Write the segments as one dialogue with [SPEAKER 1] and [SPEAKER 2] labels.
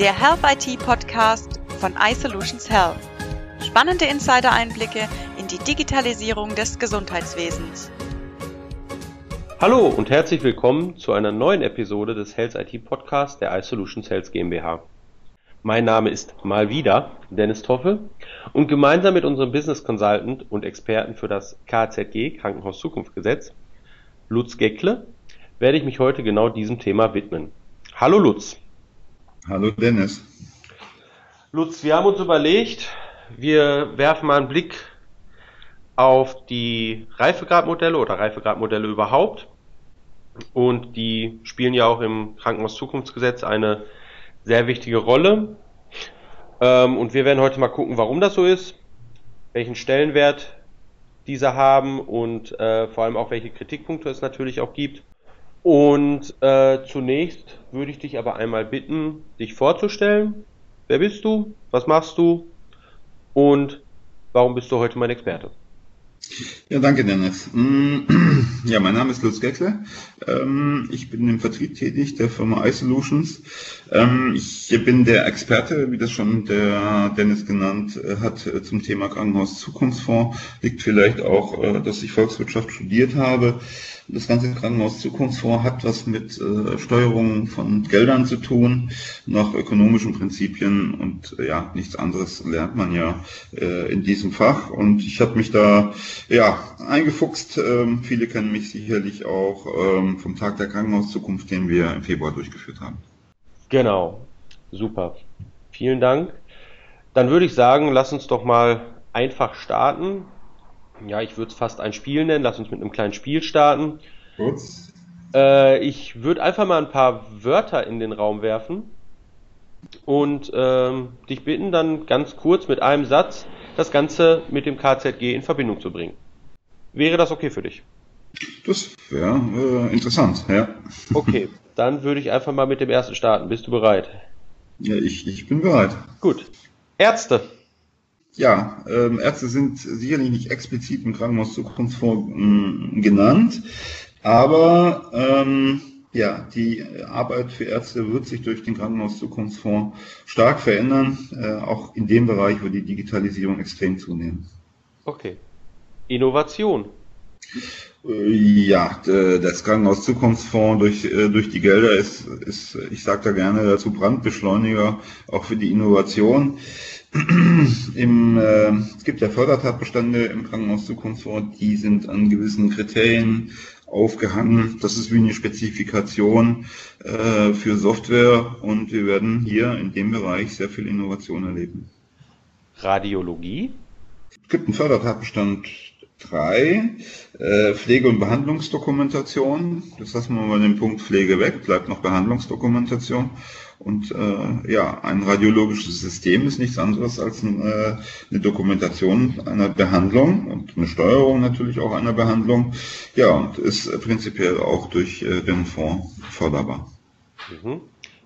[SPEAKER 1] der Health IT Podcast von iSolutions Health. Spannende Insider-Einblicke in die Digitalisierung des Gesundheitswesens.
[SPEAKER 2] Hallo und herzlich willkommen zu einer neuen Episode des Health IT Podcasts der iSolutions Health GmbH. Mein Name ist mal wieder Dennis Toffel und gemeinsam mit unserem Business Consultant und Experten für das KZG Krankenhaus Zukunftsgesetz, Lutz Geckle, werde ich mich heute genau diesem Thema widmen. Hallo Lutz.
[SPEAKER 3] Hallo Dennis.
[SPEAKER 2] Lutz, wir haben uns überlegt, wir werfen mal einen Blick auf die Reifegradmodelle oder Reifegradmodelle überhaupt. Und die spielen ja auch im Krankenhaus-Zukunftsgesetz eine sehr wichtige Rolle. Ähm, und wir werden heute mal gucken, warum das so ist, welchen Stellenwert diese haben und äh, vor allem auch welche Kritikpunkte es natürlich auch gibt. Und äh, zunächst würde ich dich aber einmal bitten, dich vorzustellen. Wer bist du? Was machst du? Und warum bist du heute mein Experte?
[SPEAKER 3] Ja, danke, Dennis. Mm, ja, mein Name ist Lutz Geckle. Ähm, ich bin im Vertrieb tätig der Firma iSolutions. Ähm, ich bin der Experte, wie das schon der Dennis genannt äh, hat, äh, zum Thema Krankenhaus Zukunftsfonds. Liegt vielleicht auch, äh, dass ich Volkswirtschaft studiert habe. Das ganze Krankenhaus Zukunftsfonds hat was mit Steuerung von Geldern zu tun, nach ökonomischen Prinzipien und ja, nichts anderes lernt man ja in diesem Fach. Und ich habe mich da ja, eingefuchst. Ähm, viele kennen mich sicherlich auch ähm, vom Tag der Krankenhauszukunft, den wir im Februar durchgeführt haben.
[SPEAKER 2] Genau, super. Vielen Dank. Dann würde ich sagen, lass uns doch mal einfach starten. Ja, ich würde es fast ein Spiel nennen. Lass uns mit einem kleinen Spiel starten. Kurz. Äh, ich würde einfach mal ein paar Wörter in den Raum werfen und ähm, dich bitten, dann ganz kurz mit einem Satz das Ganze mit dem KZG in Verbindung zu bringen. Wäre das okay für dich?
[SPEAKER 3] Das wäre äh, interessant, ja.
[SPEAKER 2] Okay, dann würde ich einfach mal mit dem ersten starten. Bist du bereit?
[SPEAKER 3] Ja, ich, ich bin bereit.
[SPEAKER 2] Gut. Ärzte.
[SPEAKER 3] Ja, ähm, Ärzte sind sicherlich nicht explizit im Krankenhauszukunftsfonds mm, genannt, aber ähm, ja, die Arbeit für Ärzte wird sich durch den Krankenhauszukunftsfonds stark verändern, äh, auch in dem Bereich, wo die Digitalisierung extrem zunehmen.
[SPEAKER 2] Okay. Innovation.
[SPEAKER 3] Äh, ja, das Krankenhauszukunftsfonds durch, äh, durch die Gelder ist, ist ich sage da gerne dazu, Brandbeschleuniger auch für die Innovation. Im, äh, es gibt ja Fördertatbestände im Krankenhauszukunftsfonds, die sind an gewissen Kriterien aufgehangen. Das ist wie eine Spezifikation äh, für Software und wir werden hier in dem Bereich sehr viel Innovation erleben.
[SPEAKER 2] Radiologie?
[SPEAKER 3] Es gibt einen Fördertatbestand 3, äh, Pflege- und Behandlungsdokumentation. Das lassen wir mal den Punkt Pflege weg, bleibt noch Behandlungsdokumentation. Und äh, ja, ein radiologisches System ist nichts anderes als ein, äh, eine Dokumentation einer Behandlung und eine Steuerung natürlich auch einer Behandlung. Ja, und ist prinzipiell auch durch äh, den Fonds förderbar.
[SPEAKER 2] Mhm.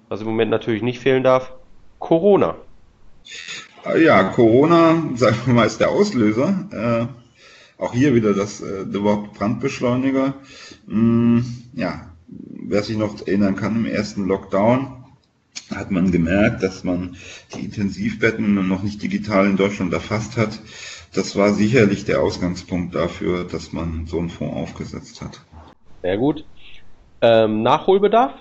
[SPEAKER 2] Was im Moment natürlich nicht fehlen darf, Corona.
[SPEAKER 3] Ja, Corona, sagen wir mal, ist der Auslöser. Äh, auch hier wieder das, äh, der Wort Brandbeschleuniger. Mm, ja, wer sich noch erinnern kann, im ersten Lockdown hat man gemerkt, dass man die Intensivbetten noch nicht digital in Deutschland erfasst hat. Das war sicherlich der Ausgangspunkt dafür, dass man so einen Fonds aufgesetzt hat.
[SPEAKER 2] Sehr gut. Ähm, Nachholbedarf?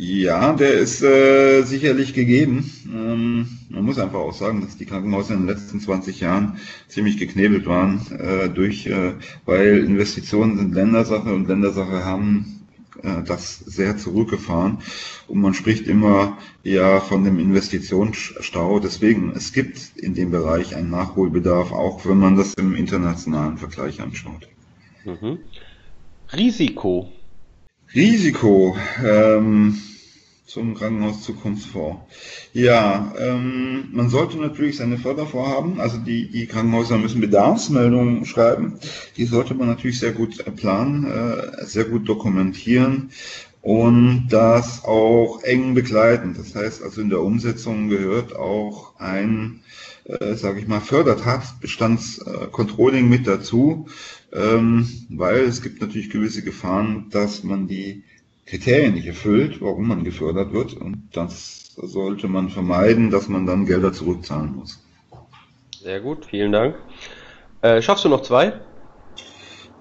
[SPEAKER 3] Ja, der ist äh, sicherlich gegeben. Ähm, man muss einfach auch sagen, dass die Krankenhäuser in den letzten 20 Jahren ziemlich geknebelt waren, äh, durch, äh, weil Investitionen sind Ländersache und Ländersache haben äh, das sehr zurückgefahren und man spricht immer ja von dem Investitionsstau. Deswegen, es gibt in dem Bereich einen Nachholbedarf, auch wenn man das im internationalen Vergleich anschaut.
[SPEAKER 2] Mhm. Risiko.
[SPEAKER 3] Risiko. Ähm, zum Krankenhaus Zukunftsfonds. Ja, ähm, man sollte natürlich seine Fördervorhaben, also die, die Krankenhäuser müssen Bedarfsmeldungen schreiben, die sollte man natürlich sehr gut planen, äh, sehr gut dokumentieren und das auch eng begleiten. Das heißt also in der Umsetzung gehört auch ein, äh, sage ich mal, Fördertatbestandscontrolling mit dazu, ähm, weil es gibt natürlich gewisse Gefahren, dass man die Kriterien nicht erfüllt, warum man gefördert wird. Und das sollte man vermeiden, dass man dann Gelder zurückzahlen muss.
[SPEAKER 2] Sehr gut, vielen Dank. Äh, schaffst du noch zwei?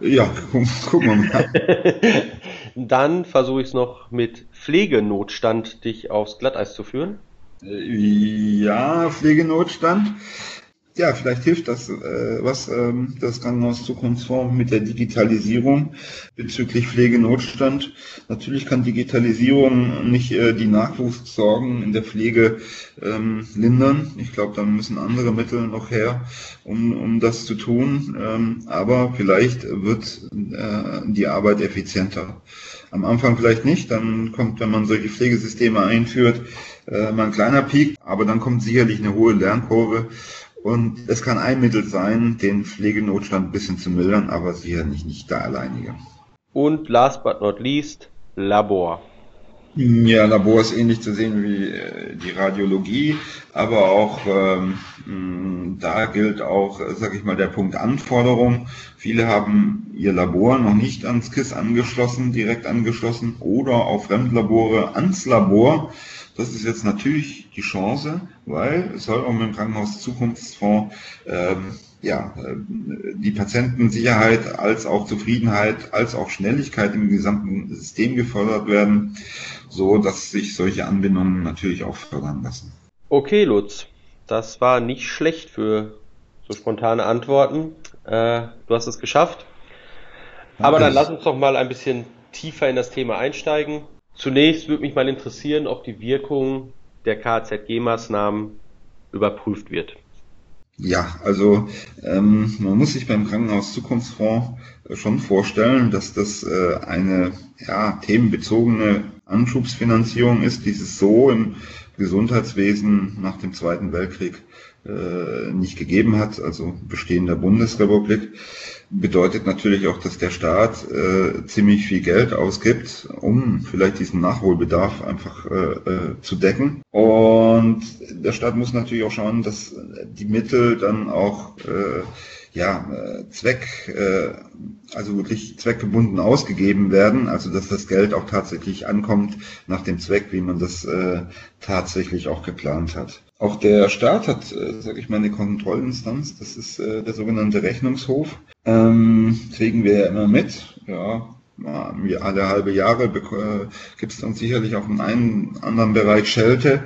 [SPEAKER 3] Ja, gucken wir mal.
[SPEAKER 2] Dann versuche ich es noch mit Pflegenotstand dich aufs Glatteis zu führen.
[SPEAKER 3] Äh, ja, Pflegenotstand. Ja, vielleicht hilft das, äh, was ähm, das Krankenhaus Zukunftsfonds mit der Digitalisierung bezüglich Pflegenotstand. Natürlich kann Digitalisierung nicht äh, die Nachwuchssorgen in der Pflege ähm, lindern. Ich glaube, da müssen andere Mittel noch her, um, um das zu tun. Ähm, aber vielleicht wird äh, die Arbeit effizienter. Am Anfang vielleicht nicht, dann kommt, wenn man solche Pflegesysteme einführt, äh, mal ein kleiner Peak, aber dann kommt sicherlich eine hohe Lernkurve und es kann ein Mittel sein, den Pflegenotstand ein bisschen zu mildern, aber sicherlich nicht der alleinige.
[SPEAKER 2] Und last but not least, Labor.
[SPEAKER 3] Ja, Labor ist ähnlich zu sehen wie äh, die Radiologie, aber auch ähm, da gilt auch, sag ich mal, der Punkt Anforderung. Viele haben ihr Labor noch nicht ans KISS angeschlossen, direkt angeschlossen oder auch Fremdlabore ans Labor. Das ist jetzt natürlich die Chance, weil es soll auch mit dem Krankenhaus Zukunftsfonds ähm, ja, äh, die Patientensicherheit als auch Zufriedenheit als auch Schnelligkeit im gesamten System gefördert werden, so dass sich solche Anbindungen natürlich auch fördern lassen.
[SPEAKER 2] Okay, Lutz, das war nicht schlecht für so spontane Antworten. Äh, du hast es geschafft. Aber dann lass uns doch mal ein bisschen tiefer in das Thema einsteigen. Zunächst würde mich mal interessieren, ob die Wirkung der KZG-Maßnahmen überprüft wird.
[SPEAKER 3] Ja, also ähm, man muss sich beim Krankenhaus Zukunftsfonds schon vorstellen, dass das äh, eine ja, themenbezogene Anschubsfinanzierung ist, die es so im Gesundheitswesen nach dem Zweiten Weltkrieg äh, nicht gegeben hat, also Bestehen der Bundesrepublik bedeutet natürlich auch, dass der Staat äh, ziemlich viel Geld ausgibt, um vielleicht diesen Nachholbedarf einfach äh, äh, zu decken. Und der Staat muss natürlich auch schauen, dass die Mittel dann auch äh, ja, Zweck, äh, also wirklich zweckgebunden ausgegeben werden, also dass das Geld auch tatsächlich ankommt nach dem Zweck, wie man das äh, tatsächlich auch geplant hat. Auch der Staat hat, äh, sage ich mal, eine Kontrollinstanz, das ist äh, der sogenannte Rechnungshof. Ähm, kriegen wir ja immer mit, ja, wie alle halbe Jahre äh, gibt es dann sicherlich auch in einem anderen Bereich Schelte.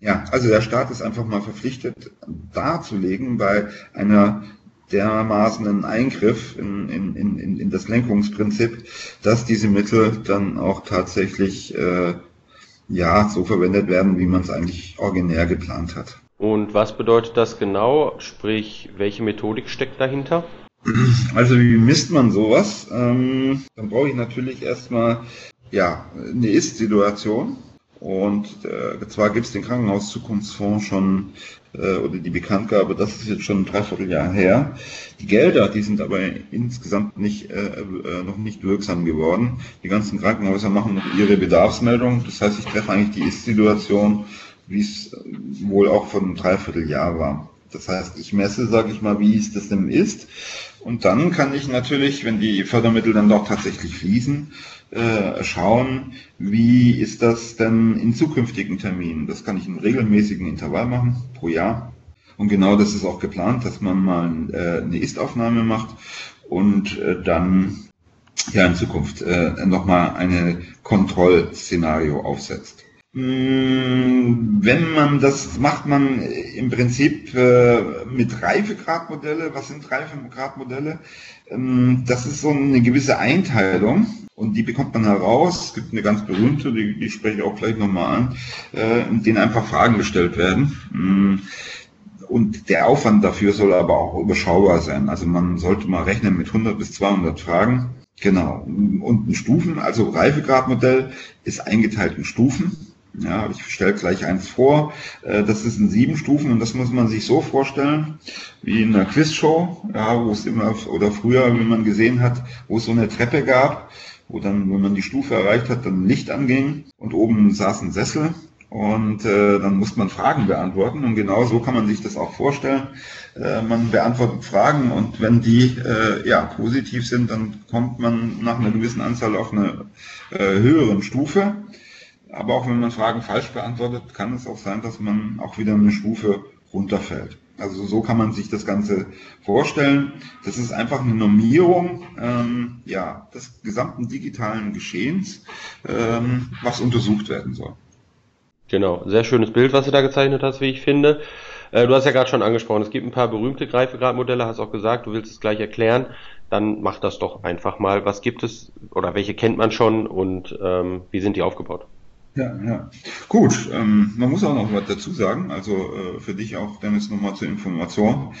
[SPEAKER 3] Ja, also der Staat ist einfach mal verpflichtet darzulegen bei einer dermaßen einen Eingriff in, in, in, in das Lenkungsprinzip, dass diese Mittel dann auch tatsächlich äh, ja so verwendet werden, wie man es eigentlich originär geplant hat.
[SPEAKER 2] Und was bedeutet das genau? Sprich, welche Methodik steckt dahinter?
[SPEAKER 3] Also wie misst man sowas? Ähm, dann brauche ich natürlich erstmal ja, eine Ist-Situation. Und äh, zwar gibt es den Krankenhaus-Zukunftsfonds schon äh, oder die Bekanntgabe, das ist jetzt schon ein Dreivierteljahr her. Die Gelder, die sind aber insgesamt nicht, äh, äh, noch nicht wirksam geworden. Die ganzen Krankenhäuser machen noch ihre Bedarfsmeldung. Das heißt, ich treffe eigentlich die Ist-Situation, wie es wohl auch von einem Dreivierteljahr war. Das heißt, ich messe, sage ich mal, wie es das denn ist. Und dann kann ich natürlich, wenn die Fördermittel dann doch tatsächlich fließen, äh, schauen, wie ist das denn in zukünftigen Terminen. Das kann ich in regelmäßigen Intervall machen, pro Jahr. Und genau das ist auch geplant, dass man mal äh, eine Ist-Aufnahme macht und äh, dann ja in Zukunft äh, nochmal eine Kontrollszenario aufsetzt. Mm, wenn man das macht, man im Prinzip äh, mit Reifegradmodelle. Was sind Reifegradmodelle? Ähm, das ist so eine gewisse Einteilung und die bekommt man heraus. Es gibt eine ganz berühmte, die, die spreche ich auch gleich nochmal an, äh, in denen einfach Fragen gestellt werden. Mm, und der Aufwand dafür soll aber auch überschaubar sein. Also man sollte mal rechnen mit 100 bis 200 Fragen. Genau. Und ein Stufen, also Reifegradmodell ist eingeteilt in Stufen. Ja, ich stelle gleich eins vor. Äh, das ist in sieben Stufen und das muss man sich so vorstellen, wie in einer Quizshow, ja, wo es immer, oder früher, wie man gesehen hat, wo es so eine Treppe gab, wo dann, wenn man die Stufe erreicht hat, dann Licht anging und oben saß ein Sessel und äh, dann muss man Fragen beantworten und genau so kann man sich das auch vorstellen. Äh, man beantwortet Fragen und wenn die äh, ja positiv sind, dann kommt man nach einer gewissen Anzahl auf eine äh, höheren Stufe. Aber auch wenn man Fragen falsch beantwortet, kann es auch sein, dass man auch wieder eine Stufe runterfällt. Also so kann man sich das Ganze vorstellen. Das ist einfach eine Normierung ähm, ja, des gesamten digitalen Geschehens, ähm, was untersucht werden soll.
[SPEAKER 2] Genau, sehr schönes Bild, was du da gezeichnet hast, wie ich finde. Äh, du hast ja gerade schon angesprochen, es gibt ein paar berühmte Greifegradmodelle, hast auch gesagt, du willst es gleich erklären. Dann mach das doch einfach mal. Was gibt es oder welche kennt man schon und ähm, wie sind die aufgebaut?
[SPEAKER 3] Ja, ja. Gut, ähm, man muss auch noch was dazu sagen, also äh, für dich auch, Dennis, nochmal zur Information.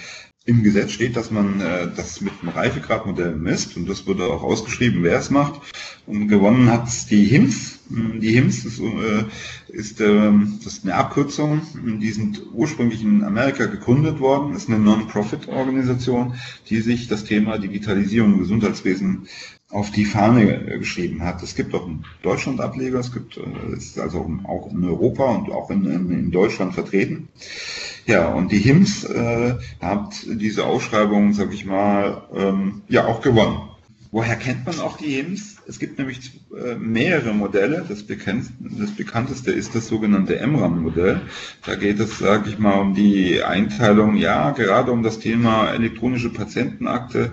[SPEAKER 3] Im Gesetz steht, dass man äh, das mit einem Reifegradmodell misst und das wurde auch ausgeschrieben, wer es macht. Und gewonnen hat die HIMS. Die HIMS ist, äh, ist, äh, ist eine Abkürzung. Die sind ursprünglich in Amerika gegründet worden. Das ist eine Non-Profit-Organisation, die sich das Thema Digitalisierung im Gesundheitswesen auf die Fahne geschrieben hat. Es gibt auch in Deutschland Ableger, es gibt äh, es ist also auch in Europa und auch in, in Deutschland vertreten. Ja, und die HIMS äh, hat diese Ausschreibung, sag ich mal, ähm, ja auch gewonnen. Woher kennt man auch die HIMS? Es gibt nämlich äh, mehrere Modelle. Das, das bekannteste ist das sogenannte MRAM-Modell. Da geht es, sage ich mal, um die Einteilung, ja, gerade um das Thema elektronische Patientenakte,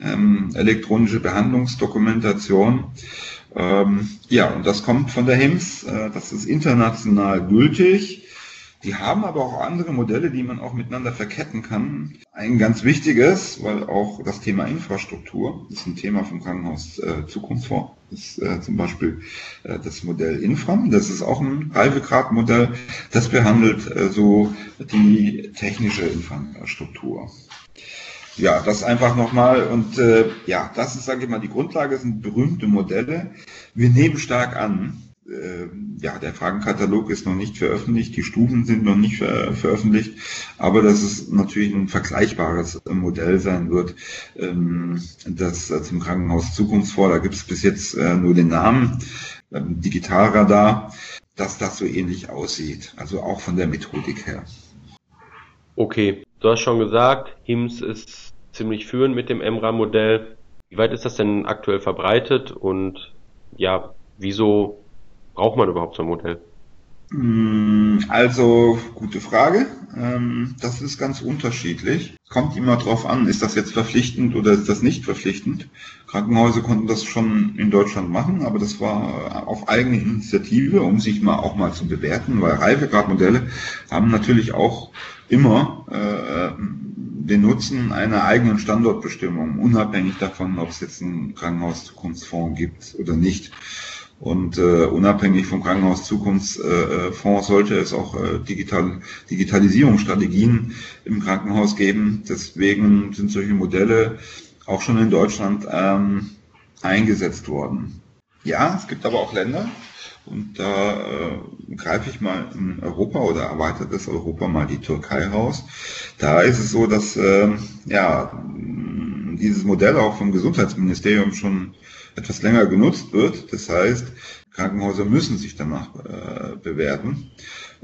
[SPEAKER 3] ähm, elektronische Behandlungsdokumentation. Ähm, ja, und das kommt von der HIMS. Äh, das ist international gültig. Die haben aber auch andere Modelle, die man auch miteinander verketten kann. Ein ganz wichtiges, weil auch das Thema Infrastruktur ist ein Thema vom Krankenhaus äh, Zukunftsfonds. Ist äh, zum Beispiel äh, das Modell Infram. Das ist auch ein Reifegradmodell. Das behandelt äh, so die technische Infrastruktur. Ja, das einfach nochmal. Und äh, ja, das ist, sage ich mal, die Grundlage das sind berühmte Modelle. Wir nehmen stark an, ja, der Fragenkatalog ist noch nicht veröffentlicht, die Stufen sind noch nicht ver veröffentlicht, aber dass es natürlich ein vergleichbares Modell sein wird, ähm, das äh, zum Krankenhaus Zukunftsfonds, da gibt es bis jetzt äh, nur den Namen, ähm, Digitalradar, dass das so ähnlich aussieht, also auch von der Methodik her.
[SPEAKER 2] Okay, du hast schon gesagt, HIMS ist ziemlich führend mit dem MRA-Modell. Wie weit ist das denn aktuell verbreitet und ja, wieso braucht man überhaupt so ein Modell?
[SPEAKER 3] Mm, also, gute Frage. Ähm, das ist ganz unterschiedlich. Kommt immer drauf an, ist das jetzt verpflichtend oder ist das nicht verpflichtend? Krankenhäuser konnten das schon in Deutschland machen, aber das war auf eigene Initiative, um sich mal auch mal zu bewerten, weil Reifegradmodelle haben natürlich auch immer äh, den Nutzen einer eigenen Standortbestimmung, unabhängig davon, ob es jetzt einen Krankenhaus-Zukunftsfonds gibt oder nicht. Und äh, unabhängig vom Krankenhaus Zukunftsfonds sollte es auch äh, digital, Digitalisierungsstrategien im Krankenhaus geben. Deswegen sind solche Modelle auch schon in Deutschland ähm, eingesetzt worden. Ja, es gibt aber auch Länder, und da äh, greife ich mal in Europa oder erweitert das Europa mal die Türkei raus. Da ist es so, dass äh, ja dieses Modell auch vom Gesundheitsministerium schon etwas länger genutzt wird. Das heißt, Krankenhäuser müssen sich danach äh, bewerten.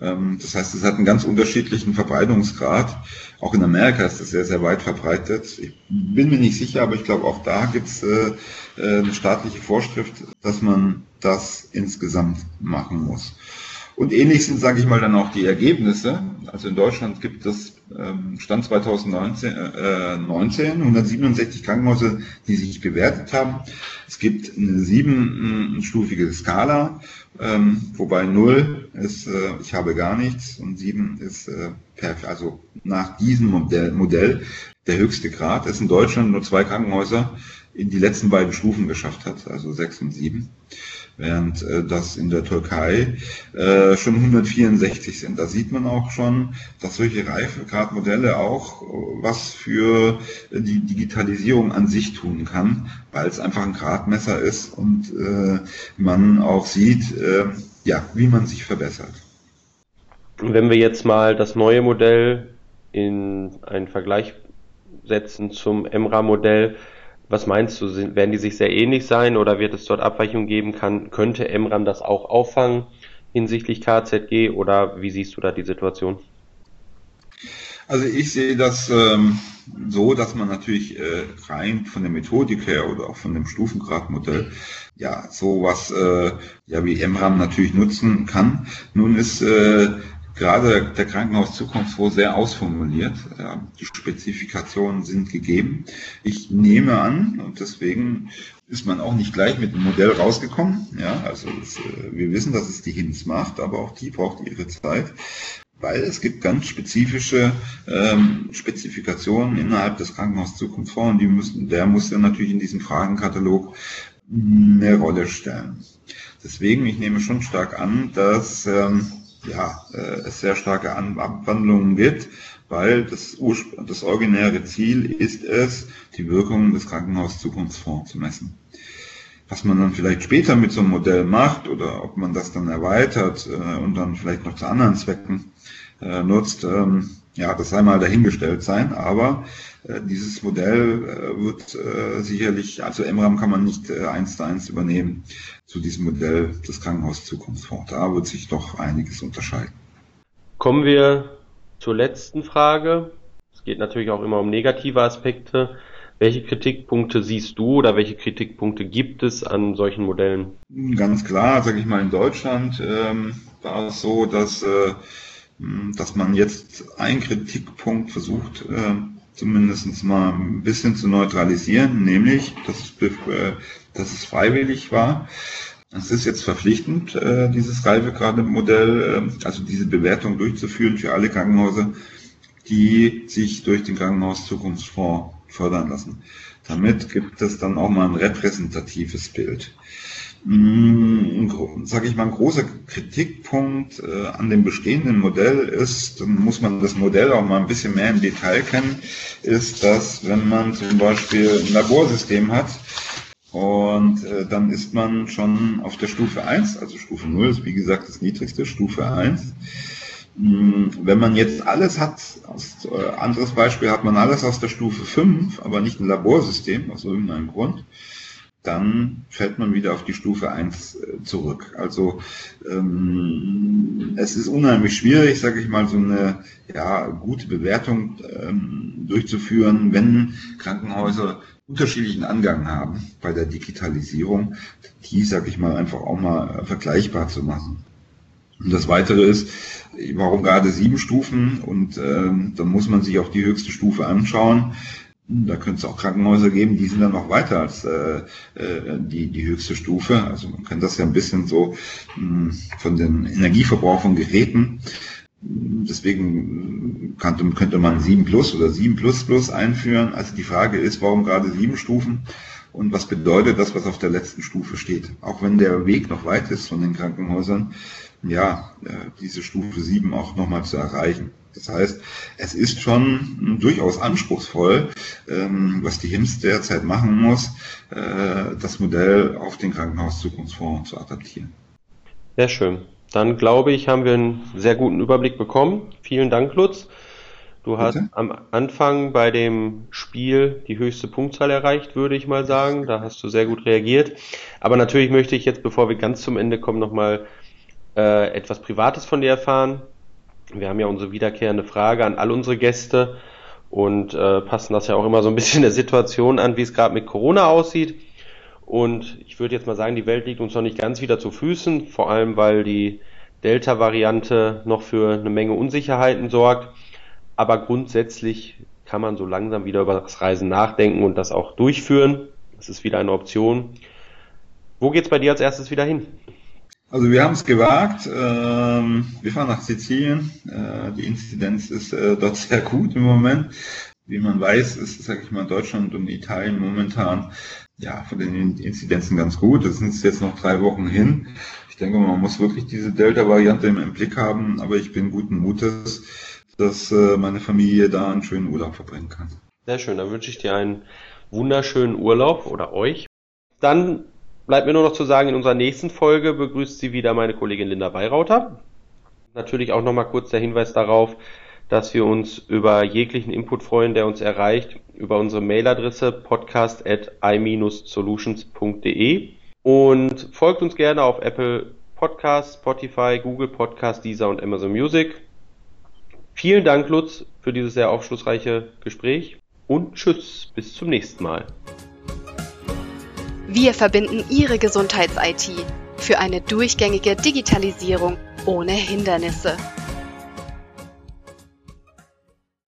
[SPEAKER 3] Ähm, das heißt, es hat einen ganz unterschiedlichen Verbreitungsgrad. Auch in Amerika ist es sehr, sehr weit verbreitet. Ich bin mir nicht sicher, aber ich glaube, auch da gibt es äh, äh, eine staatliche Vorschrift, dass man das insgesamt machen muss. Und ähnlich sind, sage ich mal, dann auch die Ergebnisse. Also in Deutschland gibt es ähm, Stand 2019 äh, 19, 167 Krankenhäuser, die sich bewertet haben. Es gibt eine siebenstufige Skala, ähm, wobei 0 ist, äh, ich habe gar nichts und 7 ist äh, perfekt. Also nach diesem Modell, Modell der höchste Grad ist in Deutschland nur zwei Krankenhäuser in die letzten beiden Stufen geschafft hat, also 6 und 7 während äh, das in der Türkei äh, schon 164 sind. Da sieht man auch schon, dass solche Reifegradmodelle auch äh, was für die Digitalisierung an sich tun kann, weil es einfach ein Gradmesser ist und äh, man auch sieht, äh, ja, wie man sich verbessert.
[SPEAKER 2] Wenn wir jetzt mal das neue Modell in einen Vergleich setzen zum Emra-Modell, was meinst du, werden die sich sehr ähnlich sein oder wird es dort Abweichungen geben? Kann, könnte MRAM das auch auffangen? hinsichtlich KZG oder wie siehst du da die Situation?
[SPEAKER 3] Also ich sehe das ähm, so, dass man natürlich äh, rein von der Methodik her oder auch von dem Stufengradmodell ja sowas äh, ja wie MRAM natürlich nutzen kann. Nun ist äh, gerade der Krankenhaus Zukunftsfonds sehr ausformuliert. Ja, die Spezifikationen sind gegeben. Ich nehme an, und deswegen ist man auch nicht gleich mit dem Modell rausgekommen. Ja, also das, äh, wir wissen, dass es die HINS macht, aber auch die braucht ihre Zeit weil es gibt ganz spezifische ähm, Spezifikationen innerhalb des Krankenhaus Zukunftsfonds und die müssen, der muss dann natürlich in diesem Fragenkatalog eine Rolle stellen. Deswegen, ich nehme schon stark an, dass ähm, ja, äh, es sehr starke an Abwandlungen gibt, weil das, das originäre Ziel ist es, die Wirkungen des Krankenhaus Zukunftsfonds zu messen. Was man dann vielleicht später mit so einem Modell macht oder ob man das dann erweitert äh, und dann vielleicht noch zu anderen Zwecken äh, nutzt, ähm, ja, das sei mal dahingestellt sein, aber äh, dieses Modell äh, wird äh, sicherlich, also MRAM kann man nicht äh, eins zu eins übernehmen zu diesem Modell des Krankenhaus Zukunftsfonds. Da wird sich doch einiges unterscheiden.
[SPEAKER 2] Kommen wir zur letzten Frage. Es geht natürlich auch immer um negative Aspekte. Welche Kritikpunkte siehst du oder welche Kritikpunkte gibt es an solchen Modellen?
[SPEAKER 3] Ganz klar, sage ich mal, in Deutschland ähm, war es so, dass äh, dass man jetzt einen Kritikpunkt versucht, äh, zumindest mal ein bisschen zu neutralisieren, nämlich, dass es, äh, dass es freiwillig war. Es ist jetzt verpflichtend, äh, dieses Reifegrademodell, äh, also diese Bewertung durchzuführen für alle Krankenhäuser, die sich durch den Krankenhaus Zukunftsfonds fördern lassen. Damit gibt es dann auch mal ein repräsentatives Bild. Mm, sage ich mal, ein großer Kritikpunkt äh, an dem bestehenden Modell ist, muss man das Modell auch mal ein bisschen mehr im Detail kennen, ist, dass wenn man zum Beispiel ein Laborsystem hat und äh, dann ist man schon auf der Stufe 1, also Stufe 0 ist wie gesagt das niedrigste, Stufe 1. Mm, wenn man jetzt alles hat, aus, äh, anderes Beispiel hat man alles aus der Stufe 5, aber nicht ein Laborsystem, aus irgendeinem Grund, dann fällt man wieder auf die Stufe 1 äh, zurück. Also ähm, es ist unheimlich schwierig, sage ich mal, so eine ja, gute Bewertung ähm, durchzuführen, wenn Krankenhäuser unterschiedlichen Angang haben bei der Digitalisierung, die, sage ich mal, einfach auch mal vergleichbar zu machen. Und das Weitere ist, warum gerade sieben Stufen? Und ähm, dann muss man sich auch die höchste Stufe anschauen. Da könnte es auch Krankenhäuser geben, die sind dann noch weiter als äh, äh, die, die höchste Stufe. Also man kann das ja ein bisschen so mh, hm, von den Energieverbrauch von Geräten. Deswegen könnte, könnte man 7 Plus oder 7 Plus Plus einführen. Also die Frage ist, warum gerade sieben Stufen? Und was bedeutet das, was auf der letzten Stufe steht? Auch wenn der Weg noch weit ist von den Krankenhäusern, ja, äh, diese Stufe 7 auch nochmal zu erreichen. Das heißt, es ist schon durchaus anspruchsvoll, ähm, was die HIMS derzeit machen muss, äh, das Modell auf den Krankenhaus-Zukunftsfonds zu adaptieren.
[SPEAKER 2] Sehr schön. Dann glaube ich, haben wir einen sehr guten Überblick bekommen. Vielen Dank, Lutz. Du hast Bitte? am Anfang bei dem Spiel die höchste Punktzahl erreicht, würde ich mal sagen. Da hast du sehr gut reagiert. Aber natürlich möchte ich jetzt, bevor wir ganz zum Ende kommen, nochmal äh, etwas Privates von dir erfahren. Wir haben ja unsere wiederkehrende Frage an all unsere Gäste und äh, passen das ja auch immer so ein bisschen der Situation an, wie es gerade mit Corona aussieht. Und ich würde jetzt mal sagen, die Welt liegt uns noch nicht ganz wieder zu Füßen, vor allem weil die Delta-Variante noch für eine Menge Unsicherheiten sorgt. Aber grundsätzlich kann man so langsam wieder über das Reisen nachdenken und das auch durchführen. Das ist wieder eine Option. Wo geht's bei dir als erstes wieder hin?
[SPEAKER 3] Also wir haben es gewagt. Ähm, wir fahren nach Sizilien. Äh, die Inzidenz ist äh, dort sehr gut im Moment. Wie man weiß, ist, sage ich mal, Deutschland und Italien momentan ja von den Inzidenzen ganz gut. Das sind jetzt noch drei Wochen hin. Ich denke, man muss wirklich diese Delta-Variante im Blick haben. Aber ich bin guten Mutes, dass äh, meine Familie da einen schönen Urlaub verbringen kann.
[SPEAKER 2] Sehr schön. Dann wünsche ich dir einen wunderschönen Urlaub oder euch. Dann Bleibt mir nur noch zu sagen, in unserer nächsten Folge begrüßt Sie wieder meine Kollegin Linda Weirauter. Natürlich auch nochmal kurz der Hinweis darauf, dass wir uns über jeglichen Input freuen, der uns erreicht, über unsere Mailadresse podcast.i-solutions.de und folgt uns gerne auf Apple Podcasts, Spotify, Google Podcasts, Deezer und Amazon Music. Vielen Dank, Lutz, für dieses sehr aufschlussreiche Gespräch und tschüss, bis zum nächsten Mal.
[SPEAKER 4] Wir verbinden Ihre Gesundheits-IT für eine durchgängige Digitalisierung ohne Hindernisse.